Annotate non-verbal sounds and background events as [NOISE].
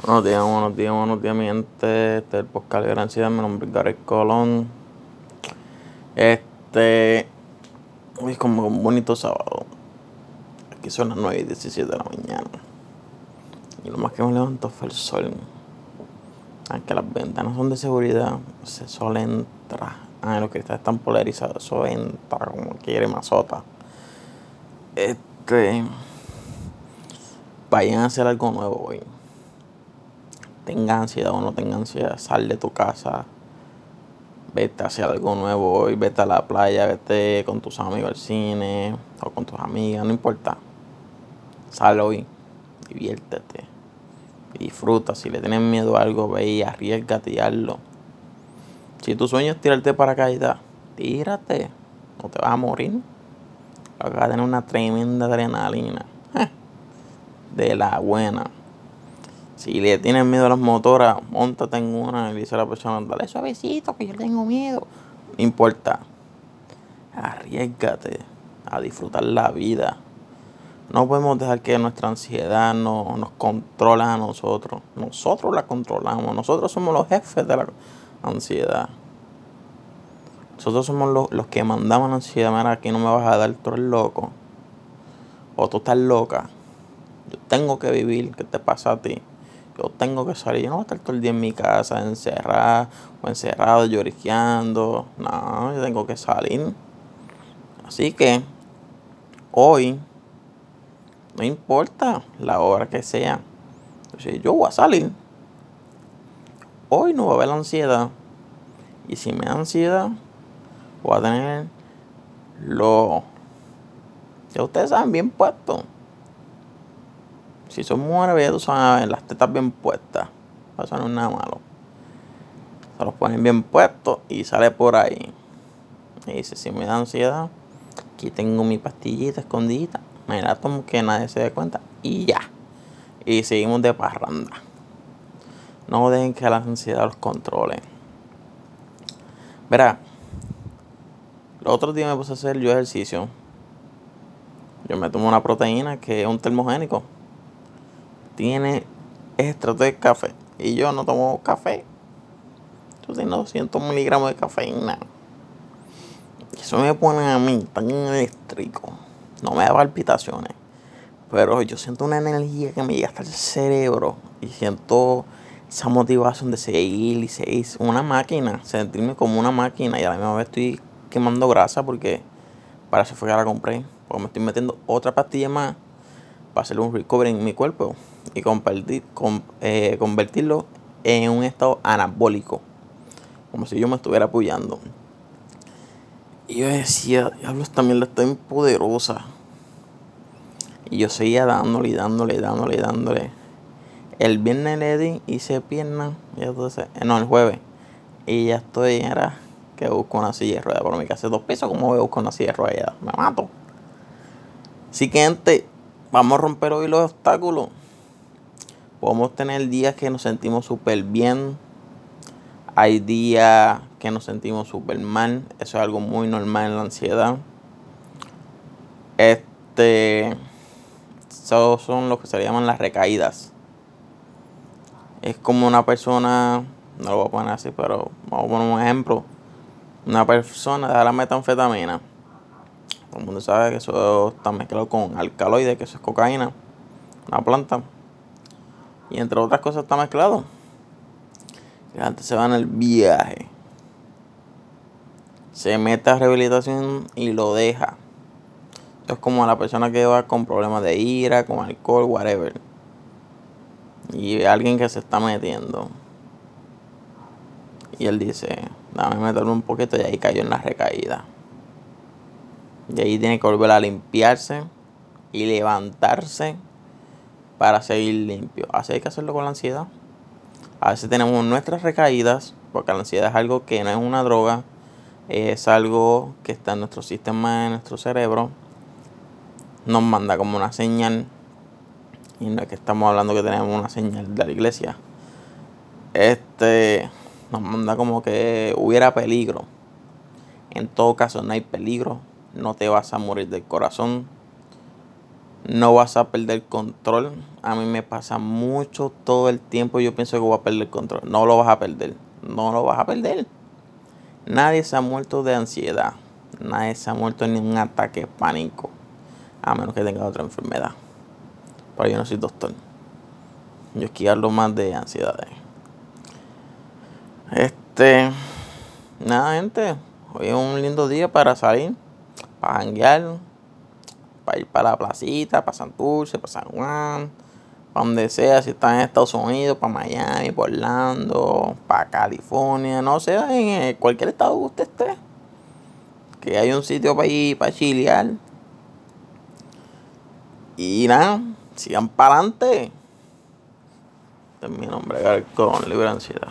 Buenos días, buenos días, buenos días, mi gente. Este es el podcast de Ansiedad. Mi nombre es Gary Colón. Este. Hoy es como un bonito sábado. Aquí son las 9 y 17 de la mañana. Y lo más que me levanto fue el sol. Aunque las ventanas son de seguridad, ese sol entra. Ah, los cristales están polarizados. Eso entra como quiere mazota. Este. Vayan a hacer algo nuevo hoy tenga ansiedad o no tenga ansiedad, sal de tu casa, vete a hacer algo nuevo hoy, vete a la playa, vete con tus amigos al cine o con tus amigas, no importa. Sal hoy, diviértete, disfruta. Si le tienes miedo a algo, ve y arriesgate y hazlo. Si tu sueño es tirarte para caída, tírate, no te vas a morir. Vas a tener una tremenda adrenalina. [LAUGHS] De la buena. Si le tienes miedo a las motoras, montate en una y dice a la persona, dale suavecito que yo tengo miedo. No importa. Arriesgate a disfrutar la vida. No podemos dejar que nuestra ansiedad no, nos controle a nosotros. Nosotros la controlamos. Nosotros somos los jefes de la ansiedad. Nosotros somos los, que mandamos la ansiedad. Mira, aquí no me vas a dar, tú eres loco. O tú estás loca. Yo tengo que vivir. ¿Qué te pasa a ti? Yo tengo que salir, yo no voy a estar todo el día en mi casa encerrado o encerrado lloriqueando, no, yo tengo que salir. Así que hoy, no importa la hora que sea, yo voy a salir. Hoy no va a haber ansiedad. Y si me da ansiedad, voy a tener lo que ustedes saben bien puesto. Si son mujeres, ya tú sabes, las tetas bien puestas. Eso no es nada malo. Se los ponen bien puestos y sale por ahí. Y dice, si me da ansiedad, aquí tengo mi pastillita escondida. Me la tomo que nadie se dé cuenta. Y ya. Y seguimos de parranda. No dejen que la ansiedad los controle. Verá, los otros días me puse a hacer yo ejercicio. Yo me tomo una proteína que es un termogénico tiene extracto de café. Y yo no tomo café. Yo tengo 200 miligramos de cafeína. Eso me pone a mí tan eléctrico. No me da palpitaciones. Pero yo siento una energía que me llega hasta el cerebro. Y siento esa motivación de seguir y seguir. Una máquina. Sentirme como una máquina. Y a la misma vez estoy quemando grasa porque para eso fue que la compré. Porque me estoy metiendo otra pastilla más hacer un recovery en mi cuerpo y convertir, eh, convertirlo en un estado anabólico, como si yo me estuviera apoyando. Y yo decía, diablo, esta mierda está poderosa. Y yo seguía dándole, dándole, dándole, dándole. El viernes le di, hice pierna, y entonces, eh, no, el jueves. Y ya estoy, era que busco una silla de ruedas. Por mi casa dos pisos, como voy a buscar una silla de? Me mato. Así que, gente, vamos a romper hoy los obstáculos. Podemos tener días que nos sentimos súper bien. Hay días que nos sentimos súper mal. Eso es algo muy normal en la ansiedad. Este. Esos son lo que se llaman las recaídas. Es como una persona. No lo voy a poner así, pero vamos a poner un ejemplo. Una persona de la metanfetamina. Todo el mundo sabe que eso está mezclado con alcaloides, que eso es cocaína. Una planta. Y entre otras cosas está mezclado. Y antes se va en el viaje. Se mete a rehabilitación y lo deja. Es como a la persona que va con problemas de ira, con alcohol, whatever. Y alguien que se está metiendo. Y él dice, dame meterlo un poquito y ahí cayó en la recaída. Y ahí tiene que volver a limpiarse y levantarse para seguir limpio. Así hay que hacerlo con la ansiedad. A veces tenemos nuestras recaídas, porque la ansiedad es algo que no es una droga, es algo que está en nuestro sistema, en nuestro cerebro. Nos manda como una señal. Y no es que estamos hablando que tenemos una señal de la iglesia. Este nos manda como que hubiera peligro. En todo caso, no hay peligro. No te vas a morir del corazón no vas a perder control. A mí me pasa mucho todo el tiempo. Yo pienso que voy a perder control. No lo vas a perder. No lo vas a perder. Nadie se ha muerto de ansiedad. Nadie se ha muerto en un ataque de pánico. A menos que tenga otra enfermedad. Pero yo no soy doctor. Yo aquí hablo más de ansiedades. Este. Nada, gente. Hoy es un lindo día para salir. Para janguear. Para ir para la placita. Para Santurce. Para San Juan. Para donde sea. Si están en Estados Unidos. Para Miami. Para Orlando. Para California. No sé. En cualquier estado que usted esté. Que hay un sitio para ir. Para chilear. Y nada. Sigan para adelante. Este es mi nombre, con libre ansiedad.